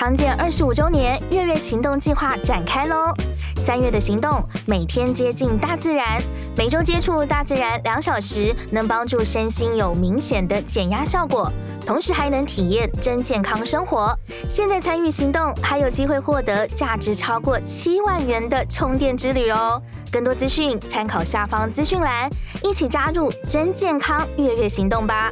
康健二十五周年月月行动计划展开喽！三月的行动，每天接近大自然，每周接触大自然两小时，能帮助身心有明显的减压效果，同时还能体验真健康生活。现在参与行动，还有机会获得价值超过七万元的充电之旅哦！更多资讯参考下方资讯栏，一起加入真健康月月行动吧！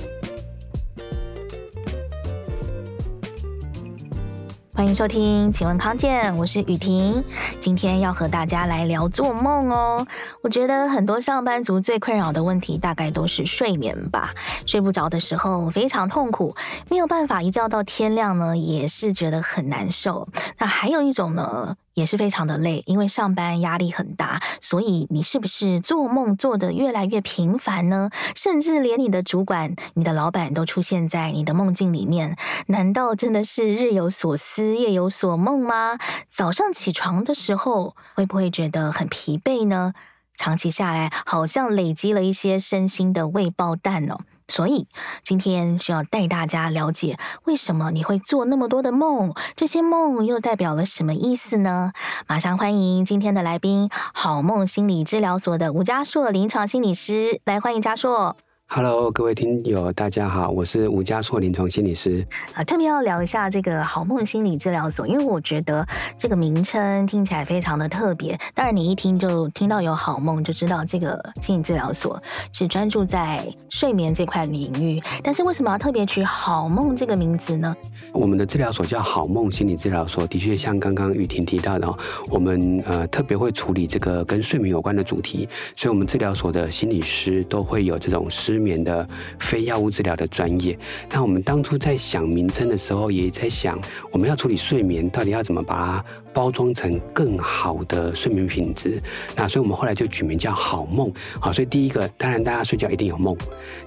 欢迎收听，请问康健，我是雨婷，今天要和大家来聊做梦哦。我觉得很多上班族最困扰的问题，大概都是睡眠吧。睡不着的时候非常痛苦，没有办法一觉到天亮呢，也是觉得很难受。那还有一种呢，也是非常的累，因为上班压力很大，所以你是不是做梦做得越来越频繁呢？甚至连你的主管、你的老板都出现在你的梦境里面，难道真的是日有所思、夜有所梦吗？早上起床的时候会不会觉得很疲惫呢？长期下来，好像累积了一些身心的未爆弹哦。所以今天就要带大家了解，为什么你会做那么多的梦，这些梦又代表了什么意思呢？马上欢迎今天的来宾，好梦心理治疗所的吴家硕临床心理师，来欢迎家硕。Hello，各位听友，大家好，我是吴家硕临床心理师。啊，特别要聊一下这个好梦心理治疗所，因为我觉得这个名称听起来非常的特别。当然，你一听就听到有好梦，就知道这个心理治疗所是专注在睡眠这块领域。但是，为什么要特别取好梦这个名字呢？我们的治疗所叫好梦心理治疗所，的确像刚刚雨婷提到的，我们呃特别会处理这个跟睡眠有关的主题，所以我们治疗所的心理师都会有这种失眠的非药物治疗的专业。那我们当初在想名称的时候，也在想我们要处理睡眠，到底要怎么把它包装成更好的睡眠品质。那所以我们后来就取名叫好梦。好，所以第一个，当然大家睡觉一定有梦，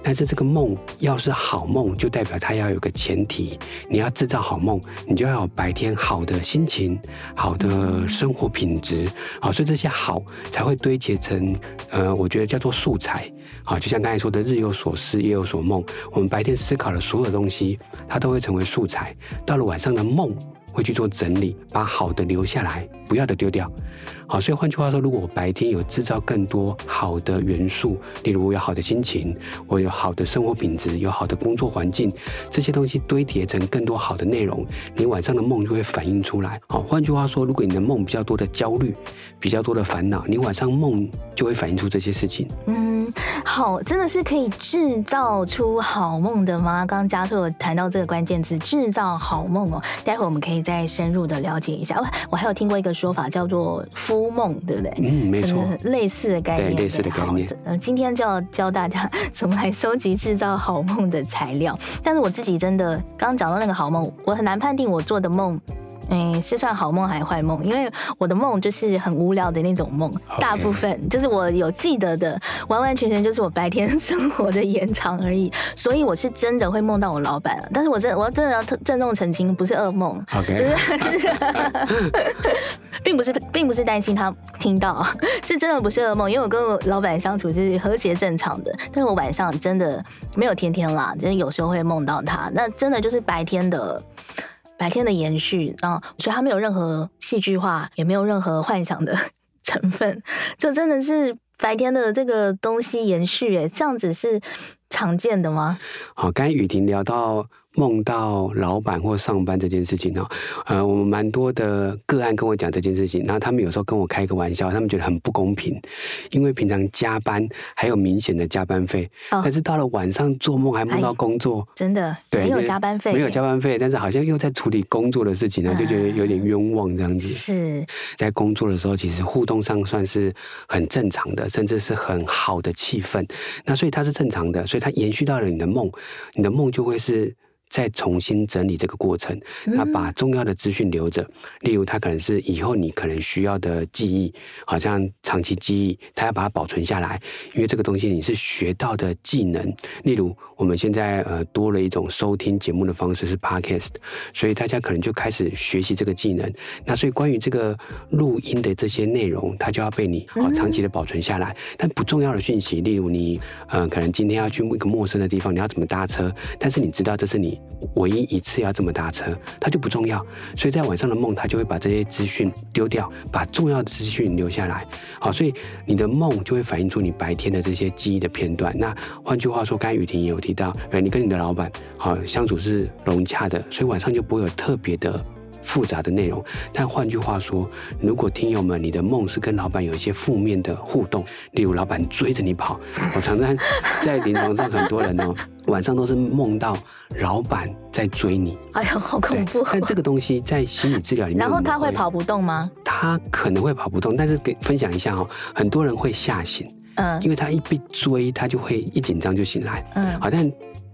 但是这个梦要是好梦，就代表它要有个前提，你要制造好梦，你就要有白天好的心情、好的生活品质。好，所以这些好才会堆叠成呃，我觉得叫做素材。好，就像刚才说的，日有所思，夜有所梦。我们白天思考的所有东西，它都会成为素材。到了晚上的梦，会去做整理，把好的留下来，不要的丢掉。好，所以换句话说，如果我白天有制造更多好的元素，例如我有好的心情，我有好的生活品质，有好的工作环境，这些东西堆叠成更多好的内容，你晚上的梦就会反映出来。好，换句话说，如果你的梦比较多的焦虑，比较多的烦恼，你晚上梦就会反映出这些事情。嗯，好，真的是可以制造出好梦的吗？刚刚家硕有谈到这个关键词，制造好梦哦。待会我们可以再深入的了解一下。我我还有听过一个说法，叫做夫。梦对不对？嗯，没错，类似的概念，类似的概念。嗯，今天就要教大家怎么来收集制造好梦的材料。但是我自己真的刚刚讲到那个好梦，我很难判定我做的梦。嗯，是算好梦还是坏梦？因为我的梦就是很无聊的那种梦.大部分就是我有记得的，完完全全就是我白天 生活的延长而已。所以我是真的会梦到我老板，但是我真我真的要郑重澄清，不是噩梦.就是 并不是并不是担心他听到，是真的不是噩梦，因为我跟我老板相处就是和谐正常的，但是我晚上真的没有天天啦，就是有时候会梦到他，那真的就是白天的。白天的延续，啊所以它没有任何戏剧化，也没有任何幻想的 成分，就真的是白天的这个东西延续，哎，这样子是常见的吗？好，刚雨婷聊到。梦到老板或上班这件事情呢，呃，我们蛮多的个案跟我讲这件事情，然后他们有时候跟我开个玩笑，他们觉得很不公平，因为平常加班还有明显的加班费，哦、但是到了晚上做梦还梦到工作，哎、真的对，没有加班费，没有加班费，但是好像又在处理工作的事情呢，就觉得有点冤枉这样子。是在工作的时候，其实互动上算是很正常的，甚至是很好的气氛，那所以它是正常的，所以它延续到了你的梦，你的梦就会是。再重新整理这个过程，那把重要的资讯留着，例如它可能是以后你可能需要的记忆，好像长期记忆，它要把它保存下来，因为这个东西你是学到的技能。例如我们现在呃多了一种收听节目的方式是 Podcast，所以大家可能就开始学习这个技能。那所以关于这个录音的这些内容，它就要被你啊长期的保存下来。但不重要的讯息，例如你呃可能今天要去一个陌生的地方，你要怎么搭车，但是你知道这是你。唯一一次要这么搭车，它就不重要。所以在晚上的梦，它就会把这些资讯丢掉，把重要的资讯留下来。好，所以你的梦就会反映出你白天的这些记忆的片段。那换句话说，刚才雨婷也有提到，哎，你跟你的老板好相处是融洽的，所以晚上就不会有特别的。复杂的内容，但换句话说，如果听友们你的梦是跟老板有一些负面的互动，例如老板追着你跑，我常常在临床上很多人哦，晚上都是梦到老板在追你，哎呦，好恐怖！但这个东西在心理治疗里面，然后他会跑不动吗？他可能会跑不动，但是给分享一下哦，很多人会吓醒，嗯，因为他一被追，他就会一紧张就醒来，嗯，好，但。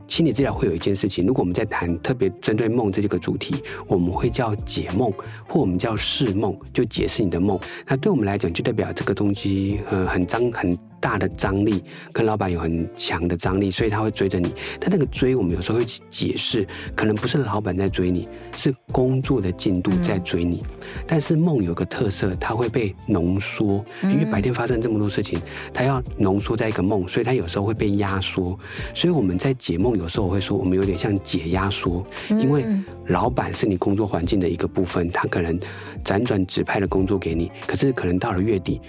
心理治疗会有一件事情，如果我们在谈特别针对梦这个主题，我们会叫解梦，或我们叫释梦，就解释你的梦。那对我们来讲，就代表这个东西，呃，很脏很。大的张力跟老板有很强的张力，所以他会追着你。但那个追，我们有时候会解释，可能不是老板在追你，是工作的进度在追你。嗯、但是梦有个特色，它会被浓缩，因为白天发生这么多事情，它要浓缩在一个梦，所以它有时候会被压缩。所以我们在解梦，有时候我会说，我们有点像解压缩，因为老板是你工作环境的一个部分，他可能辗转指派的工作给你，可是可能到了月底。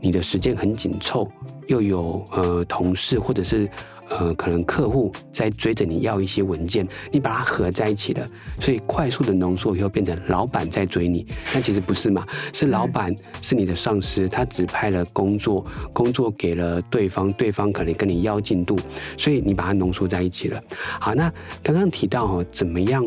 你的时间很紧凑，又有呃同事或者是呃可能客户在追着你要一些文件，你把它合在一起了，所以快速的浓缩以后变成老板在追你，但其实不是嘛，是老板是你的上司，他指派了工作，工作给了对方，对方可能跟你要进度，所以你把它浓缩在一起了。好，那刚刚提到哦，怎么样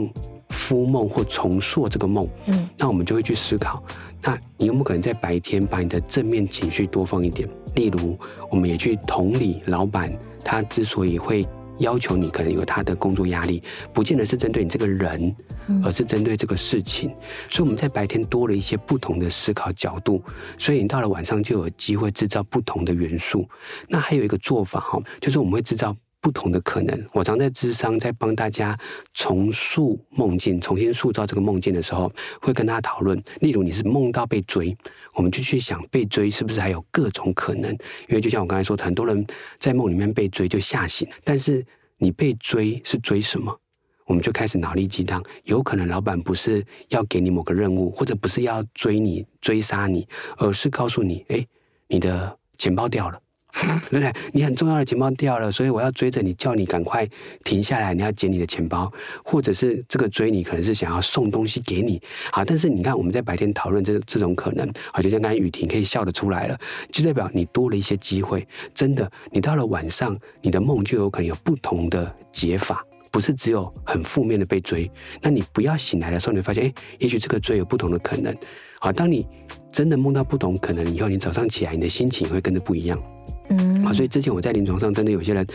孵梦或重塑这个梦？嗯，那我们就会去思考。那你有没有可能在白天把你的正面情绪多放一点？例如，我们也去同理老板，他之所以会要求你，可能有他的工作压力，不见得是针对你这个人，而是针对这个事情。所以我们在白天多了一些不同的思考角度，所以你到了晚上就有机会制造不同的元素。那还有一个做法哈，就是我们会制造。不同的可能，我常在智商，在帮大家重塑梦境，重新塑造这个梦境的时候，会跟大家讨论。例如，你是梦到被追，我们就去想被追是不是还有各种可能？因为就像我刚才说，很多人在梦里面被追就吓醒，但是你被追是追什么？我们就开始脑力激荡，有可能老板不是要给你某个任务，或者不是要追你追杀你，而是告诉你，哎，你的钱包掉了。对不对？你很重要的钱包掉了，所以我要追着你，叫你赶快停下来，你要捡你的钱包，或者是这个追你可能是想要送东西给你。好，但是你看我们在白天讨论这这种可能，好，就像刚才雨婷可以笑得出来了，就代表你多了一些机会。真的，你到了晚上，你的梦就有可能有不同的解法，不是只有很负面的被追。那你不要醒来的时候，你发现，哎，也许这个追有不同的可能。好，当你真的梦到不同可能以后，你早上起来，你的心情会跟着不一样。嗯，好，所以之前我在临床上真的有些人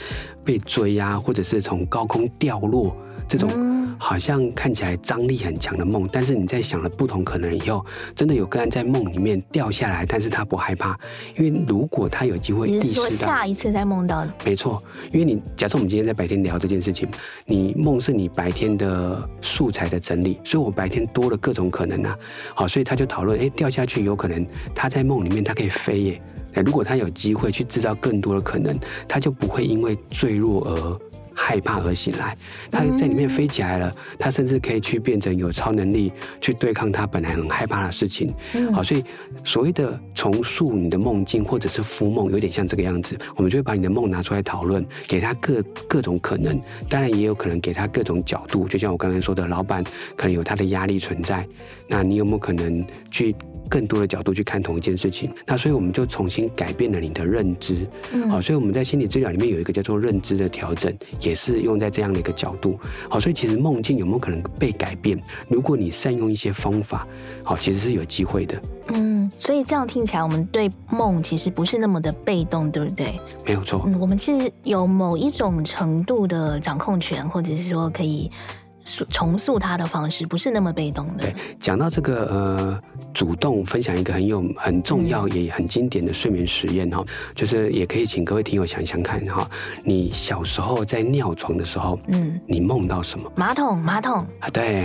被追呀、啊，或者是从高空掉落这种，好像看起来张力很强的梦，但是你在想了不同可能以后，真的有个人在梦里面掉下来，但是他不害怕，因为如果他有机会意识到，你是说下一次再梦到？没错，因为你假设我们今天在白天聊这件事情，你梦是你白天的素材的整理，所以我白天多了各种可能啊，好，所以他就讨论，哎，掉下去有可能他在梦里面他可以飞耶。如果他有机会去制造更多的可能，他就不会因为坠落而害怕而醒来。他在里面飞起来了，他甚至可以去变成有超能力去对抗他本来很害怕的事情。好，所以所谓的重塑你的梦境或者是孵梦，有点像这个样子。我们就会把你的梦拿出来讨论，给他各各种可能，当然也有可能给他各种角度。就像我刚才说的，老板可能有他的压力存在，那你有没有可能去？更多的角度去看同一件事情，那所以我们就重新改变了你的认知，嗯，好，所以我们在心理治疗里面有一个叫做认知的调整，也是用在这样的一个角度，好，所以其实梦境有没有可能被改变？如果你善用一些方法，好，其实是有机会的。嗯，所以这样听起来，我们对梦其实不是那么的被动，对不对？没有错，嗯，我们其实有某一种程度的掌控权，或者是说可以。重塑它的方式不是那么被动的。对，讲到这个呃，主动分享一个很有很重要也很经典的睡眠实验哈，就是也可以请各位听友想想看哈，你小时候在尿床的时候，嗯，你梦到什么？马桶，马桶啊，对，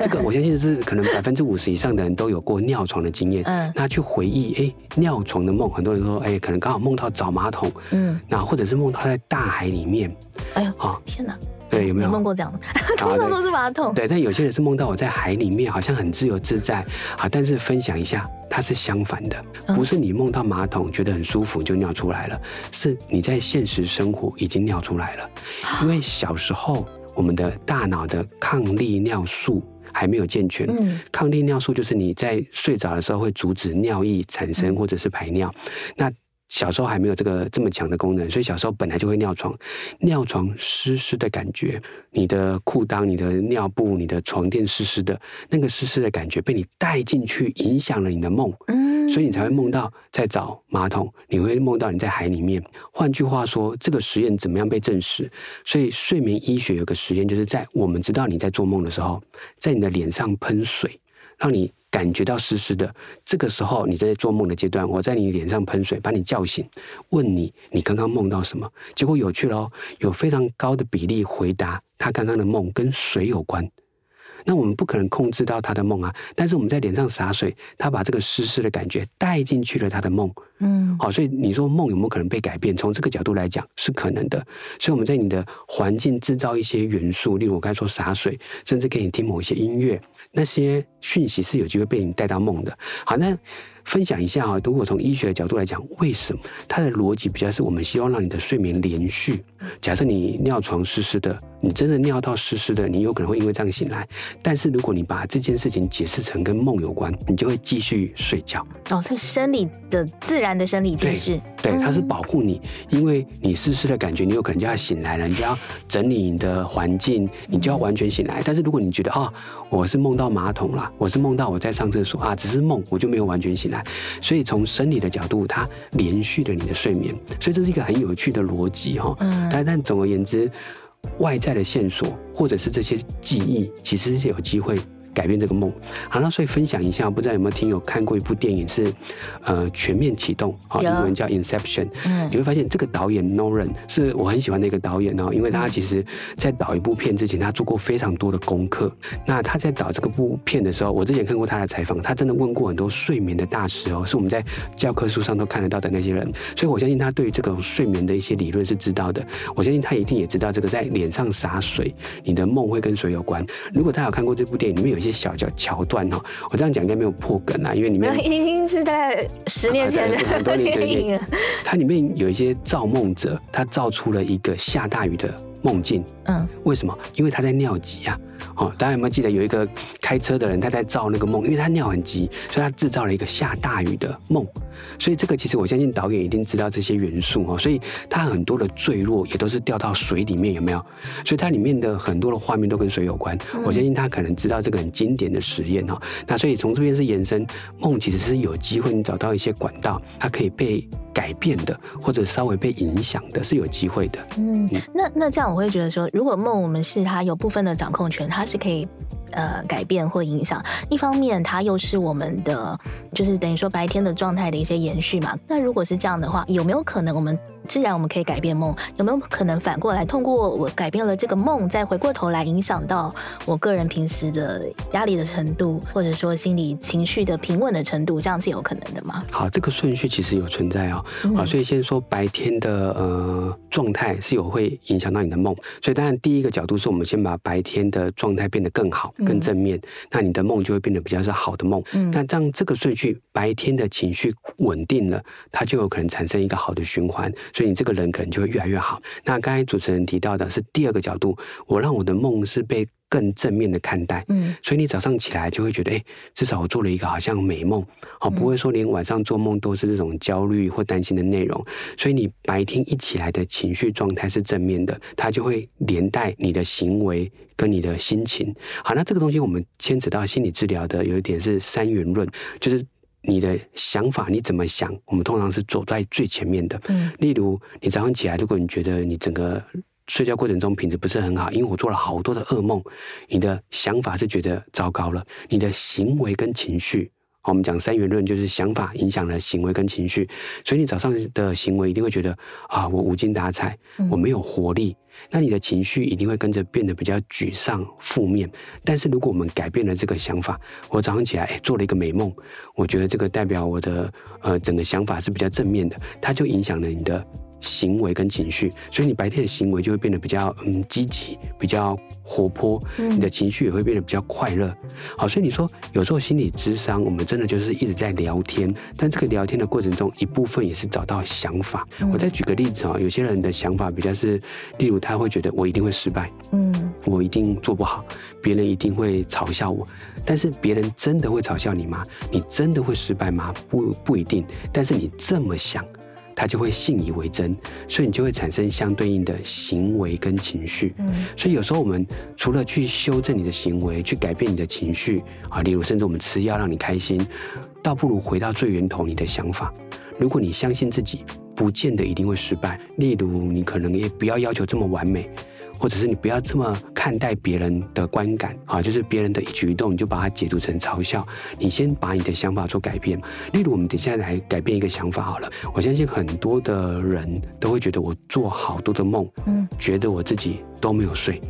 这个我相信是可能百分之五十以上的人都有过尿床的经验。嗯，那去回忆，哎，尿床的梦，很多人说，哎，可能刚好梦到找马桶，嗯，那或者是梦到在大海里面，哎呀，啊，天哪！对，有没有梦过这样的？通常都是马桶。对，但有些人是梦到我在海里面，好像很自由自在。好，但是分享一下，它是相反的，不是你梦到马桶觉得很舒服就尿出来了，是你在现实生活已经尿出来了。因为小时候我们的大脑的抗利尿素还没有健全，抗利尿素就是你在睡着的时候会阻止尿液产生或者是排尿，那。小时候还没有这个这么强的功能，所以小时候本来就会尿床，尿床湿湿的感觉，你的裤裆、你的尿布、你的床垫湿湿的，那个湿湿的感觉被你带进去，影响了你的梦，嗯，所以你才会梦到在找马桶，你会梦到你在海里面。换句话说，这个实验怎么样被证实？所以睡眠医学有个实验，就是在我们知道你在做梦的时候，在你的脸上喷水，让你。感觉到湿湿的，这个时候你在做梦的阶段，我在你脸上喷水，把你叫醒，问你你刚刚梦到什么？结果有趣了哦，有非常高的比例回答他刚刚的梦跟水有关。那我们不可能控制到他的梦啊，但是我们在脸上洒水，他把这个湿湿的感觉带进去了他的梦。嗯，好，所以你说梦有没有可能被改变？从这个角度来讲是可能的。所以我们在你的环境制造一些元素，例如我刚才说洒水，甚至给你听某一些音乐，那些讯息是有机会被你带到梦的。好，那。分享一下啊，如果从医学的角度来讲，为什么它的逻辑比较是我们希望让你的睡眠连续？假设你尿床湿湿的，你真的尿到湿湿的，你有可能会因为这样醒来。但是如果你把这件事情解释成跟梦有关，你就会继续睡觉。哦，所以生理的自然的生理机制，对，对，它是保护你，因为你湿湿的感觉，你有可能就要醒来了，你就要整理你的环境，你就要完全醒来。但是如果你觉得啊、哦，我是梦到马桶了，我是梦到我在上厕所啊，只是梦，我就没有完全醒来。所以从生理的角度，它连续了你的睡眠，所以这是一个很有趣的逻辑哈。嗯。但但总而言之，外在的线索或者是这些记忆，其实是有机会。改变这个梦，好，那所以分享一下，不知道有没有听友看过一部电影是，呃，全面启动，好，英文叫 Inception。嗯，你会发现这个导演 Nolan 是我很喜欢的一个导演哦，因为他其实在导一部片之前，他做过非常多的功课。那他在导这个部片的时候，我之前看过他的采访，他真的问过很多睡眠的大师哦，是我们在教科书上都看得到的那些人。所以我相信他对于这个睡眠的一些理论是知道的。我相信他一定也知道这个在脸上洒水，你的梦会跟水有关。如果他有看过这部电影，里面有一些。些小小桥段哦，我这样讲应该没有破梗啊，因为里面 已经是在十年前的很多年前，它里面有一些造梦者，他造出了一个下大雨的梦境。嗯，为什么？因为他在尿急啊。哦，大家有没有记得有一个开车的人，他在造那个梦，因为他尿很急，所以他制造了一个下大雨的梦。所以这个其实我相信导演一定知道这些元素哦，所以他很多的坠落也都是掉到水里面，有没有？所以它里面的很多的画面都跟水有关。我相信他可能知道这个很经典的实验哦。那所以从这边是延伸，梦其实是有机会你找到一些管道，它可以被改变的，或者稍微被影响的，是有机会的。嗯，那那这样我会觉得说，如果梦我们是他有部分的掌控权，它是可以呃改变或影响。一方面，它又是我们的，就是等于说白天的状态的一些延续嘛。那如果是这样的话，有没有可能我们？既然我们可以改变梦，有没有可能反过来，通过我改变了这个梦，再回过头来影响到我个人平时的压力的程度，或者说心理情绪的平稳的程度，这样是有可能的吗？好，这个顺序其实有存在哦。好，所以先说白天的呃状态是有会影响到你的梦，所以当然第一个角度是我们先把白天的状态变得更好、更正面，嗯、那你的梦就会变得比较是好的梦。嗯，那这样这个顺序，白天的情绪稳定了，它就有可能产生一个好的循环。所以你这个人可能就会越来越好。那刚才主持人提到的是第二个角度，我让我的梦是被更正面的看待。嗯，所以你早上起来就会觉得，哎，至少我做了一个好像美梦，好，不会说连晚上做梦都是这种焦虑或担心的内容。所以你白天一起来的情绪状态是正面的，它就会连带你的行为跟你的心情。好，那这个东西我们牵扯到心理治疗的有一点是三元论，就是。你的想法，你怎么想？我们通常是走在最前面的。嗯，例如你早上起来，如果你觉得你整个睡觉过程中品质不是很好，因为我做了好多的噩梦，你的想法是觉得糟糕了。你的行为跟情绪，我们讲三元论，就是想法影响了行为跟情绪，所以你早上的行为一定会觉得啊，我无精打采，我没有活力。那你的情绪一定会跟着变得比较沮丧、负面。但是如果我们改变了这个想法，我早上起来，哎，做了一个美梦，我觉得这个代表我的呃整个想法是比较正面的，它就影响了你的行为跟情绪，所以你白天的行为就会变得比较嗯积极，比较活泼，你的情绪也会变得比较快乐。好，所以你说有时候心理智商，我们真的就是一直在聊天，但这个聊天的过程中，一部分也是找到想法。我再举个例子啊，有些人的想法比较是，例如他会觉得我一定会失败，嗯，我一定做不好，别人一定会嘲笑我，但是别人真的会嘲笑你吗？你真的会失败吗？不，不一定。但是你这么想。他就会信以为真，所以你就会产生相对应的行为跟情绪。嗯，所以有时候我们除了去修正你的行为，去改变你的情绪啊，例如甚至我们吃药让你开心，倒不如回到最源头你的想法。如果你相信自己，不见得一定会失败。例如你可能也不要要求这么完美。或者是你不要这么看待别人的观感啊，就是别人的一举一动，你就把它解读成嘲笑。你先把你的想法做改变。例如，我们等下来改变一个想法好了。我相信很多的人都会觉得我做好多的梦，嗯，觉得我自己都没有睡。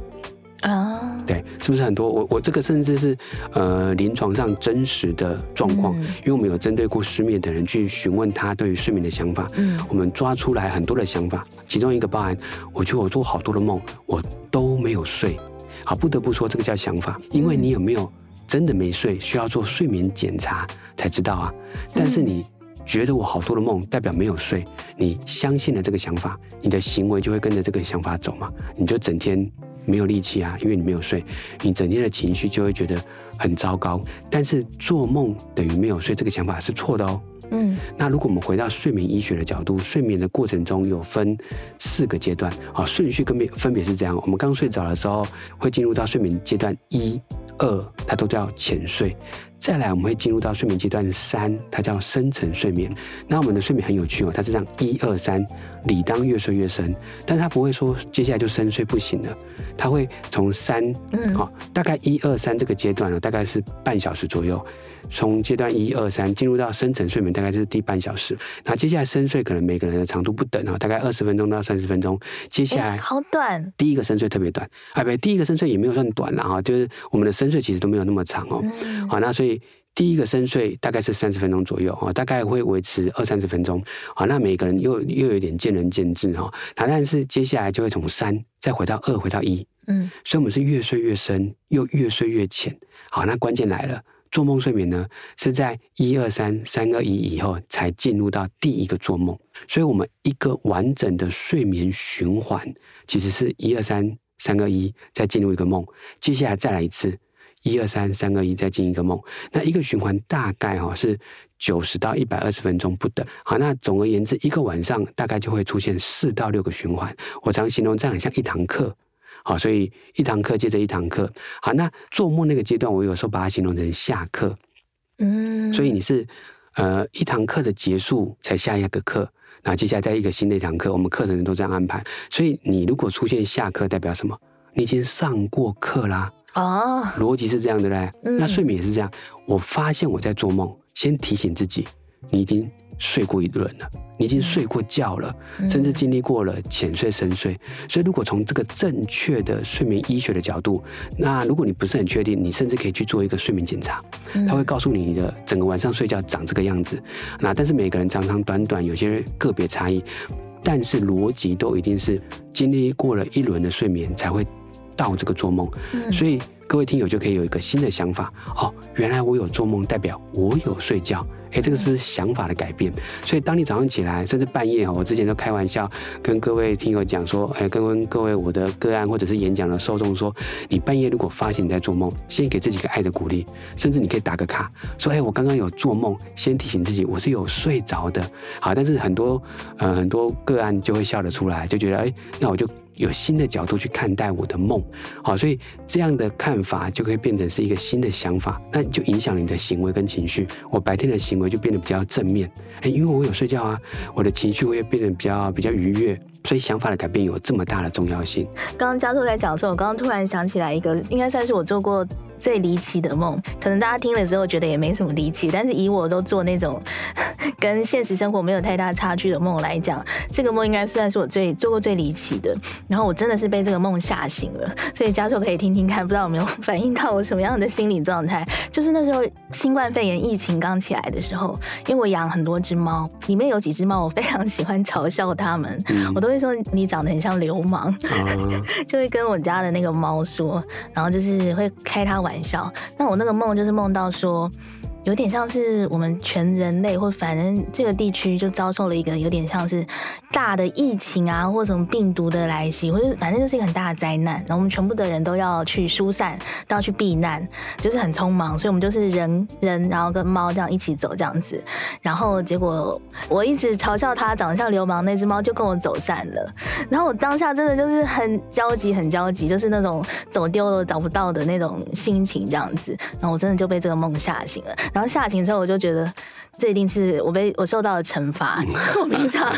啊，oh. 对，是不是很多？我我这个甚至是呃临床上真实的状况，嗯、因为我们有针对过失眠的人去询问他对于睡眠的想法，嗯，我们抓出来很多的想法，其中一个包含，我觉得我做好多的梦，我都没有睡。好，不得不说这个叫想法，因为你有没有真的没睡，需要做睡眠检查才知道啊。但是你觉得我好多的梦代表没有睡，你相信了这个想法，你的行为就会跟着这个想法走嘛，你就整天。没有力气啊，因为你没有睡，你整天的情绪就会觉得很糟糕。但是做梦等于没有睡，这个想法是错的哦。嗯，那如果我们回到睡眠医学的角度，睡眠的过程中有分四个阶段啊，顺序分别分别是这样：我们刚睡着的时候会进入到睡眠阶段一、二，它都叫浅睡。再来，我们会进入到睡眠阶段三，它叫深层睡眠。那我们的睡眠很有趣哦，它是这样一二三，理当越睡越深，但是他不会说接下来就深睡不行了，他会从三，嗯，好，大概一二三这个阶段呢，大概是半小时左右。从阶段一二三进入到深层睡眠，大概是第半小时。那接下来深睡可能每个人的长度不等啊，大概二十分钟到三十分钟。接下来好短，第一个深睡特别短，哎，不，第一个深睡也没有算短了哈，就是我们的深睡其实都没有那么长哦。好，那所以第一个深睡大概是三十分钟左右啊，大概会维持二三十分钟。好，那每个人又又有点见仁见智哈。那但是接下来就会从三再回到二，回到一。嗯，所以我们是越睡越深，又越睡越浅。好，那关键来了。做梦睡眠呢，是在一二三三二一以后才进入到第一个做梦，所以我们一个完整的睡眠循环其实是一二三三二一再进入一个梦，接下来再来一次一二三三二一再进一个梦，那一个循环大概哈是九十到一百二十分钟不等。好，那总而言之，一个晚上大概就会出现四到六个循环。我常形容这样很像一堂课。好，所以一堂课接着一堂课。好，那做梦那个阶段，我有时候把它形容成下课。嗯，所以你是呃一堂课的结束才下一个课，然后接下来再一个新的一堂课，我们课程都这样安排。所以你如果出现下课，代表什么？你已经上过课啦。哦，逻辑是这样的嘞。嗯，那睡眠也是这样。我发现我在做梦，先提醒自己，你已经。睡过一轮了，你已经睡过觉了，嗯、甚至经历过了浅睡、深睡。所以，如果从这个正确的睡眠医学的角度，那如果你不是很确定，你甚至可以去做一个睡眠检查，他会告诉你你的整个晚上睡觉长这个样子。那但是每个人长长短短，有些个别差异，但是逻辑都一定是经历过了一轮的睡眠才会到这个做梦。所以各位听友就可以有一个新的想法哦，原来我有做梦，代表我有睡觉。哎，这个是不是想法的改变？所以当你早上起来，甚至半夜，我之前都开玩笑跟各位听友讲说，哎，跟各位我的个案或者是演讲的受众说，你半夜如果发现你在做梦，先给自己个爱的鼓励，甚至你可以打个卡，说，哎，我刚刚有做梦，先提醒自己我是有睡着的。好，但是很多呃很多个案就会笑得出来，就觉得，哎，那我就。有新的角度去看待我的梦，好，所以这样的看法就可以变成是一个新的想法，那就影响你的行为跟情绪。我白天的行为就变得比较正面，哎，因为我有睡觉啊，我的情绪会变得比较比较愉悦，所以想法的改变有这么大的重要性。刚刚家拓在讲的时候，我刚刚突然想起来一个，应该算是我做过最离奇的梦，可能大家听了之后觉得也没什么离奇，但是以我都做那种 跟现实生活没有太大差距的梦来讲，这个梦应该算是我最做过最离奇的。然后我真的是被这个梦吓醒了，所以家硕可以听听看，不知道有没有反映到我什么样的心理状态？就是那时候新冠肺炎疫情刚起来的时候，因为我养很多只猫，里面有几只猫？我非常喜欢嘲笑它们，嗯、我都会说你长得很像流氓，嗯、就会跟我家的那个猫说，然后就是会开它玩笑。那我那个梦就是梦到说。有点像是我们全人类，或反正这个地区就遭受了一个有点像是大的疫情啊，或什么病毒的来袭，或者反正就是一个很大的灾难。然后我们全部的人都要去疏散，都要去避难，就是很匆忙。所以我们就是人人，然后跟猫这样一起走这样子。然后结果我一直嘲笑它长得像流氓，那只猫就跟我走散了。然后我当下真的就是很焦急，很焦急，就是那种走丢了找不到的那种心情这样子。然后我真的就被这个梦吓醒了。然后吓醒之后，我就觉得这一定是我被我受到了惩罚。我平常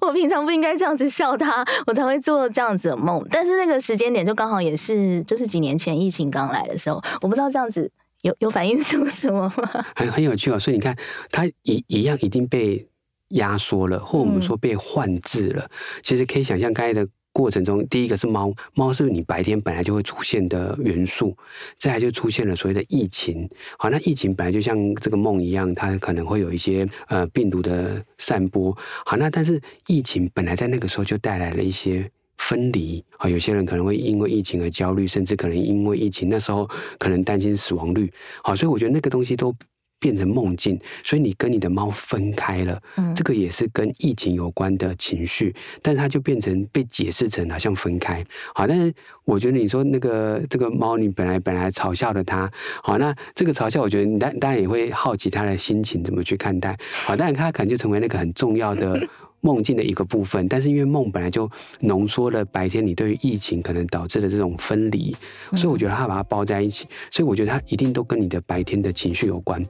我平常不应该这样子笑他，我才会做这样子的梦。但是那个时间点就刚好也是，就是几年前疫情刚来的时候，我不知道这样子有有反映出什么吗？很很有趣哦。所以你看，他一一样已经被压缩了，或我们说被换置了。嗯、其实可以想象刚才的。过程中，第一个是猫，猫是你白天本来就会出现的元素，再来就出现了所谓的疫情。好，那疫情本来就像这个梦一样，它可能会有一些呃病毒的散播。好，那但是疫情本来在那个时候就带来了一些分离。好，有些人可能会因为疫情而焦虑，甚至可能因为疫情那时候可能担心死亡率。好，所以我觉得那个东西都。变成梦境，所以你跟你的猫分开了，嗯，这个也是跟疫情有关的情绪，但是它就变成被解释成好像分开。好，但是我觉得你说那个这个猫，你本来本来嘲笑了它，好，那这个嘲笑，我觉得你当当然也会好奇它的心情怎么去看待。好，但是它可能就成为那个很重要的。梦境的一个部分，但是因为梦本来就浓缩了白天你对于疫情可能导致的这种分离，所以我觉得它把它包在一起，所以我觉得它一定都跟你的白天的情绪有关。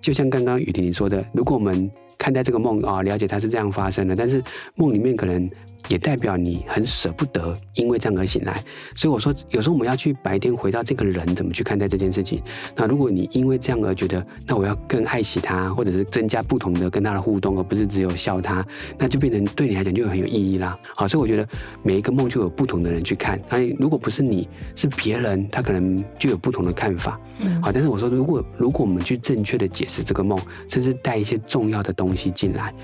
就像刚刚雨婷你说的，如果我们看待这个梦啊，了解它是这样发生的，但是梦里面可能。也代表你很舍不得，因为这样而醒来。所以我说，有时候我们要去白天回到这个人怎么去看待这件事情。那如果你因为这样而觉得，那我要更爱惜他，或者是增加不同的跟他的互动，而不是只有笑他，那就变成对你来讲就很有意义啦。好，所以我觉得每一个梦就有不同的人去看。那如果不是你，是别人，他可能就有不同的看法。嗯，好，但是我说，如果如果我们去正确的解释这个梦，甚至带一些重要的东西进来，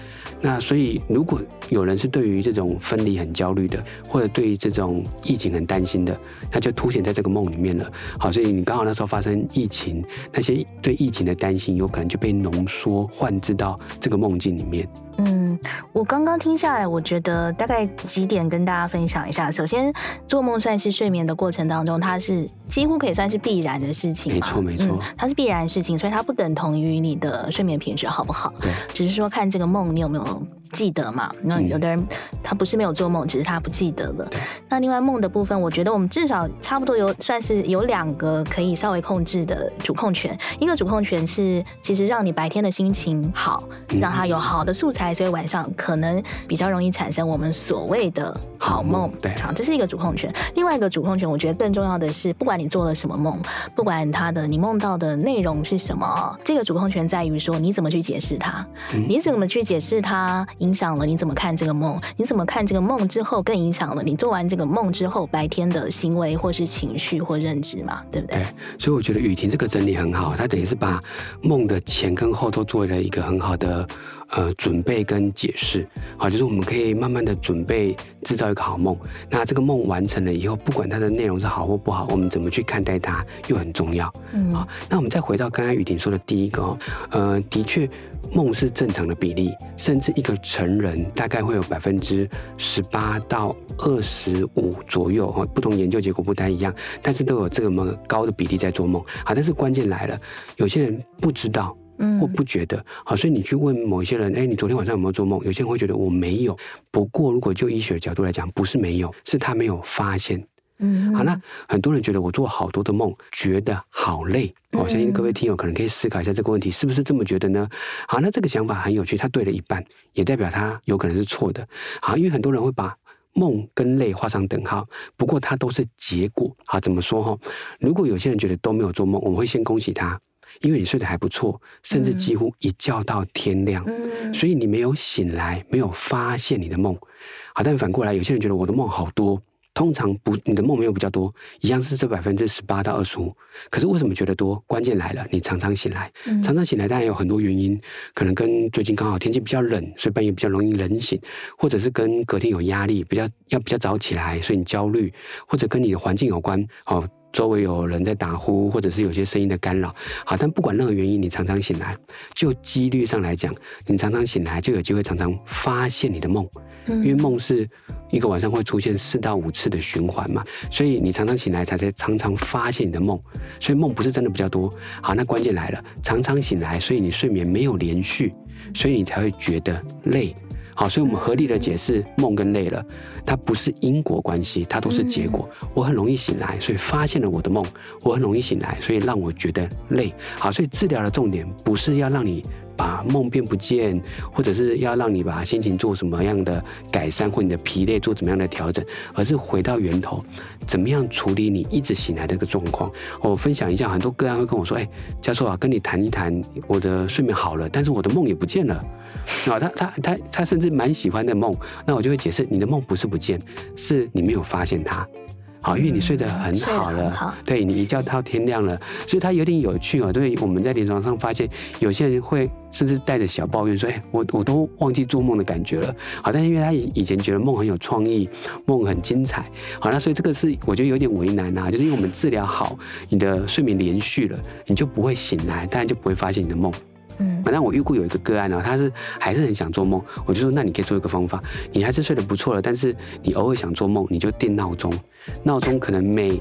那所以如果有人是对于这种。分离很焦虑的，或者对于这种疫情很担心的，那就凸显在这个梦里面了。好，所以你刚好那时候发生疫情，那些对疫情的担心，有可能就被浓缩、换置到这个梦境里面。嗯，我刚刚听下来，我觉得大概几点跟大家分享一下。首先，做梦算是睡眠的过程当中，它是几乎可以算是必然的事情。没错，没错，嗯，它是必然的事情，所以它不等同于你的睡眠品质好不好？对，只是说看这个梦你有没有记得嘛。那有的人他不是没有做梦，只是他不记得了。那另外梦的部分，我觉得我们至少差不多有算是有两个可以稍微控制的主控权。一个主控权是其实让你白天的心情好，让他有好的素材。所以晚上可能比较容易产生我们所谓的好梦，对，好，这是一个主控权。另外一个主控权，我觉得更重要的是，不管你做了什么梦，不管他的你梦到的内容是什么，这个主控权在于说你怎么去解释它，你怎么去解释它，影响了你怎么看这个梦，你怎么看这个梦之后，更影响了你做完这个梦之后白天的行为或是情绪或认知嘛，对不对？对，所以我觉得雨婷这个整理很好，她等于是把梦的前跟后都做了一个很好的。呃，准备跟解释，好，就是我们可以慢慢的准备制造一个好梦。那这个梦完成了以后，不管它的内容是好或不好，我们怎么去看待它又很重要。嗯，好，那我们再回到刚才雨婷说的第一个哦，呃，的确，梦是正常的比例，甚至一个成人大概会有百分之十八到二十五左右哈，不同研究结果不太一样，但是都有这么高的比例在做梦。好，但是关键来了，有些人不知道。嗯，或不觉得好，所以你去问某一些人，哎、欸，你昨天晚上有没有做梦？有些人会觉得我没有。不过，如果就医学的角度来讲，不是没有，是他没有发现。嗯，好，那很多人觉得我做好多的梦，觉得好累。我相信各位听友可能可以思考一下这个问题，是不是这么觉得呢？好，那这个想法很有趣，他对了一半，也代表他有可能是错的。好，因为很多人会把梦跟累画上等号，不过它都是结果。好，怎么说哈？如果有些人觉得都没有做梦，我们会先恭喜他，因为你睡得还不错，甚至几乎一觉到天亮，嗯、所以你没有醒来，没有发现你的梦。好，但反过来，有些人觉得我的梦好多。通常不，你的梦没有比较多，一样是这百分之十八到二十五。可是为什么觉得多？关键来了，你常常醒来，嗯、常常醒来，当然有很多原因，可能跟最近刚好天气比较冷，所以半夜比较容易冷醒，或者是跟隔天有压力，比较要比较早起来，所以你焦虑，或者跟你的环境有关，哦。周围有人在打呼，或者是有些声音的干扰。好，但不管任何原因，你常常醒来，就几率上来讲，你常常醒来就有机会常常发现你的梦。因为梦是一个晚上会出现四到五次的循环嘛，所以你常常醒来才才常常发现你的梦。所以梦不是真的比较多。好，那关键来了，常常醒来，所以你睡眠没有连续，所以你才会觉得累。好，所以我们合理的解释梦跟累了，它不是因果关系，它都是结果。我很容易醒来，所以发现了我的梦；我很容易醒来，所以让我觉得累。好，所以治疗的重点不是要让你。把梦变不见，或者是要让你把心情做什么样的改善，或你的疲累做怎么样的调整，而是回到源头，怎么样处理你一直醒来的这个状况。我分享一下，很多个案会跟我说：“哎，教授啊，跟你谈一谈，我的睡眠好了，但是我的梦也不见了。” 啊，他他他他甚至蛮喜欢的梦，那我就会解释，你的梦不是不见，是你没有发现它。好，因为你睡得很好了，好对，你一觉到天亮了，所以它有点有趣哦。对，我们在临床上发现，有些人会甚至带着小抱怨说：“哎，我我都忘记做梦的感觉了。”好，但是因为他以以前觉得梦很有创意，梦很精彩，好，那所以这个是我觉得有点为难啊，就是因为我们治疗好你的睡眠连续了，你就不会醒来，当然就不会发现你的梦。嗯，反正我预估有一个个案呢，他是还是很想做梦，我就说，那你可以做一个方法，你还是睡得不错了，但是你偶尔想做梦，你就定闹钟，闹钟可能每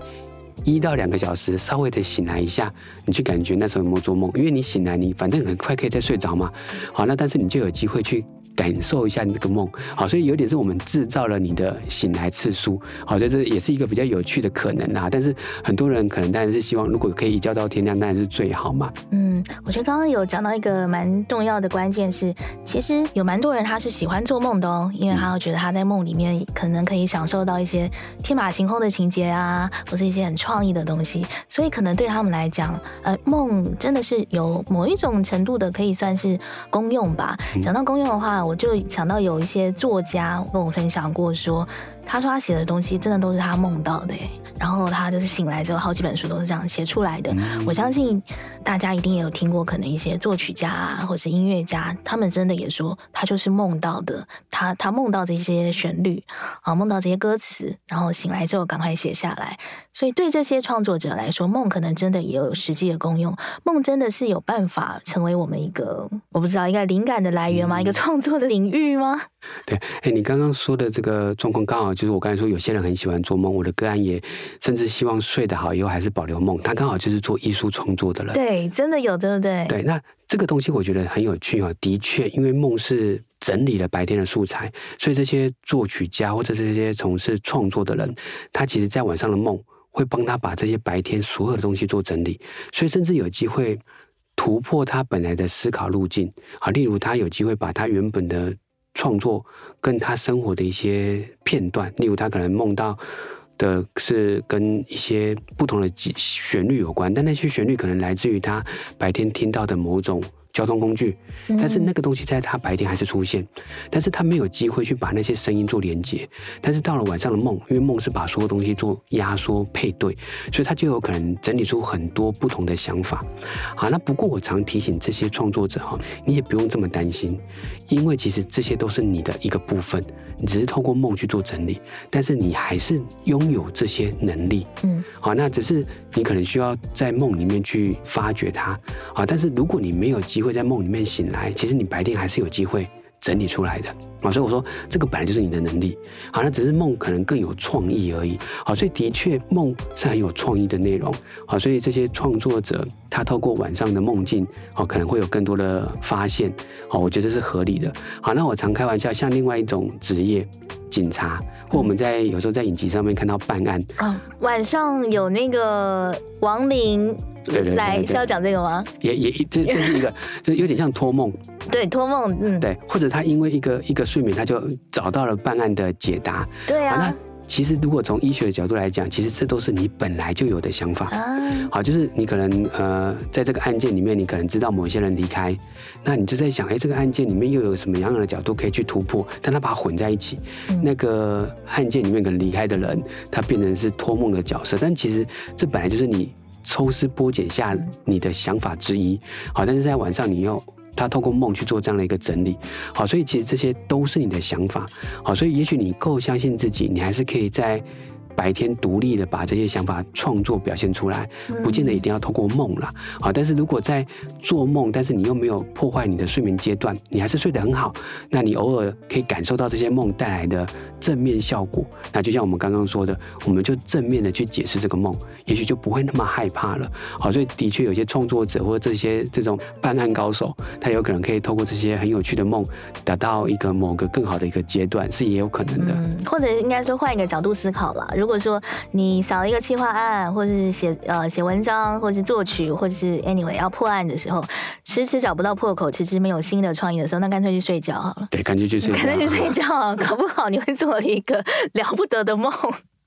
一到两个小时稍微的醒来一下，你去感觉那时候有没有做梦，因为你醒来你反正很快可以再睡着嘛，好，那但是你就有机会去。感受一下你这个梦，好，所以有点是我们制造了你的醒来次数，好，所以这也是一个比较有趣的可能啊。但是很多人可能当然是希望，如果可以一觉到天亮，当然是最好嘛。嗯，我觉得刚刚有讲到一个蛮重要的关键是，其实有蛮多人他是喜欢做梦的哦，因为他会觉得他在梦里面可能可以享受到一些天马行空的情节啊，或是一些很创意的东西，所以可能对他们来讲，呃，梦真的是有某一种程度的可以算是功用吧。讲到功用的话。我就想到有一些作家跟我分享过说。他说他写的东西真的都是他梦到的，然后他就是醒来之后，好几本书都是这样写出来的。我相信大家一定也有听过，可能一些作曲家啊，或是音乐家，他们真的也说他就是梦到的，他他梦到这些旋律啊，梦到这些歌词，然后醒来之后赶快写下来。所以对这些创作者来说，梦可能真的也有实际的功用，梦真的是有办法成为我们一个我不知道一个灵感的来源吗？一个创作的领域吗？对，哎，你刚刚说的这个状况刚好。就是我刚才说，有些人很喜欢做梦，我的个案也甚至希望睡得好以后还是保留梦。他刚好就是做艺术创作的人，对，真的有，对不对？对，那这个东西我觉得很有趣哦。的确，因为梦是整理了白天的素材，所以这些作曲家或者这些从事创作的人，他其实在晚上的梦会帮他把这些白天所有的东西做整理，所以甚至有机会突破他本来的思考路径啊。例如，他有机会把他原本的。创作跟他生活的一些片段，例如他可能梦到的是跟一些不同的旋律有关，但那些旋律可能来自于他白天听到的某种。交通工具，但是那个东西在他白天还是出现，但是他没有机会去把那些声音做连接。但是到了晚上的梦，因为梦是把所有东西做压缩配对，所以他就有可能整理出很多不同的想法。好，那不过我常提醒这些创作者哈，你也不用这么担心，因为其实这些都是你的一个部分，你只是透过梦去做整理，但是你还是拥有这些能力。嗯，好，那只是你可能需要在梦里面去发掘它。好，但是如果你没有机会，在梦里面醒来，其实你白天还是有机会整理出来的。啊，所以我说这个本来就是你的能力，好，那只是梦可能更有创意而已，好，所以的确梦是很有创意的内容，好，所以这些创作者他透过晚上的梦境，好，可能会有更多的发现，好，我觉得是合理的，好，那我常开玩笑，像另外一种职业，警察，或我们在有时候在影集上面看到办案，啊，晚上有那个亡灵。对对，对，来是要讲这个吗？也也这这是一个，就有点像托梦。对，托梦，嗯，对，或者他因为一个一个睡眠，他就找到了办案的解答。对啊。那其实如果从医学的角度来讲，其实这都是你本来就有的想法。啊。好，就是你可能呃，在这个案件里面，你可能知道某些人离开，那你就在想，哎，这个案件里面又有什么样的角度可以去突破？但他把它混在一起，嗯、那个案件里面可能离开的人，他变成是托梦的角色，但其实这本来就是你。抽丝剥茧下你的想法之一，好，但是在晚上你要他透过梦去做这样的一个整理，好，所以其实这些都是你的想法，好，所以也许你够相信自己，你还是可以在。白天独立的把这些想法创作表现出来，不见得一定要透过梦啦。好，但是如果在做梦，但是你又没有破坏你的睡眠阶段，你还是睡得很好，那你偶尔可以感受到这些梦带来的正面效果。那就像我们刚刚说的，我们就正面的去解释这个梦，也许就不会那么害怕了。好，所以的确有些创作者或者这些这种办案高手，他有可能可以透过这些很有趣的梦，达到一个某个更好的一个阶段，是也有可能的。嗯，或者应该说换一个角度思考了。如果说你少了一个企划案，或者是写呃写文章，或者是作曲，或者是 anyway 要破案的时候，迟迟找不到破口，迟迟没有新的创意的时候，那干脆去睡觉好了。对，干脆去睡觉。干脆去睡觉，搞不好你会做了一个了不得的梦。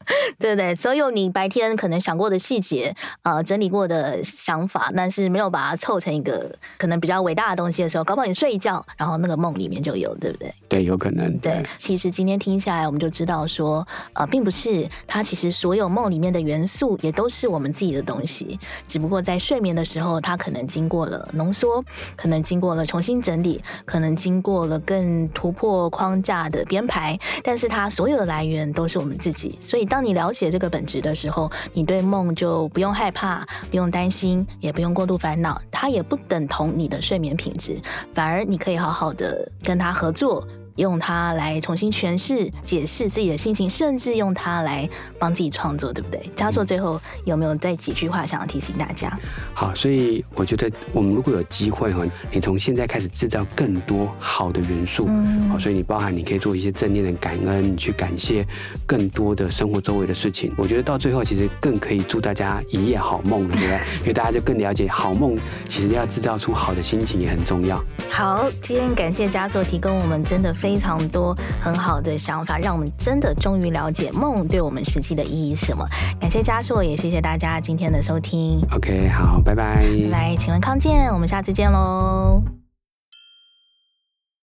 对不对？所有你白天可能想过的细节，呃，整理过的想法，但是没有把它凑成一个可能比较伟大的东西的时候，搞不好你睡一觉，然后那个梦里面就有，对不对？对，有可能。对，其实今天听下来，我们就知道说，呃，并不是它其实所有梦里面的元素也都是我们自己的东西，只不过在睡眠的时候，它可能经过了浓缩，可能经过了重新整理，可能经过了更突破框架的编排，但是它所有的来源都是我们自己，所以当当你了解这个本质的时候，你对梦就不用害怕，不用担心，也不用过度烦恼，它也不等同你的睡眠品质，反而你可以好好的跟他合作。用它来重新诠释、解释自己的心情，甚至用它来帮自己创作，对不对？佳硕最后有没有再几句话想要提醒大家？好，所以我觉得我们如果有机会哈，你从现在开始制造更多好的元素，嗯，好，所以你包含你可以做一些正念的感恩，你去感谢更多的生活周围的事情。我觉得到最后其实更可以祝大家一夜好梦，对不对？因为大家就更了解好梦，其实要制造出好的心情也很重要。好，今天感谢佳硕提供我们真的非常多很好的想法，让我们真的终于了解梦对我们实际的意义是什么。感谢嘉硕，也谢谢大家今天的收听。OK，好，拜拜。来，请问康健，我们下次见喽。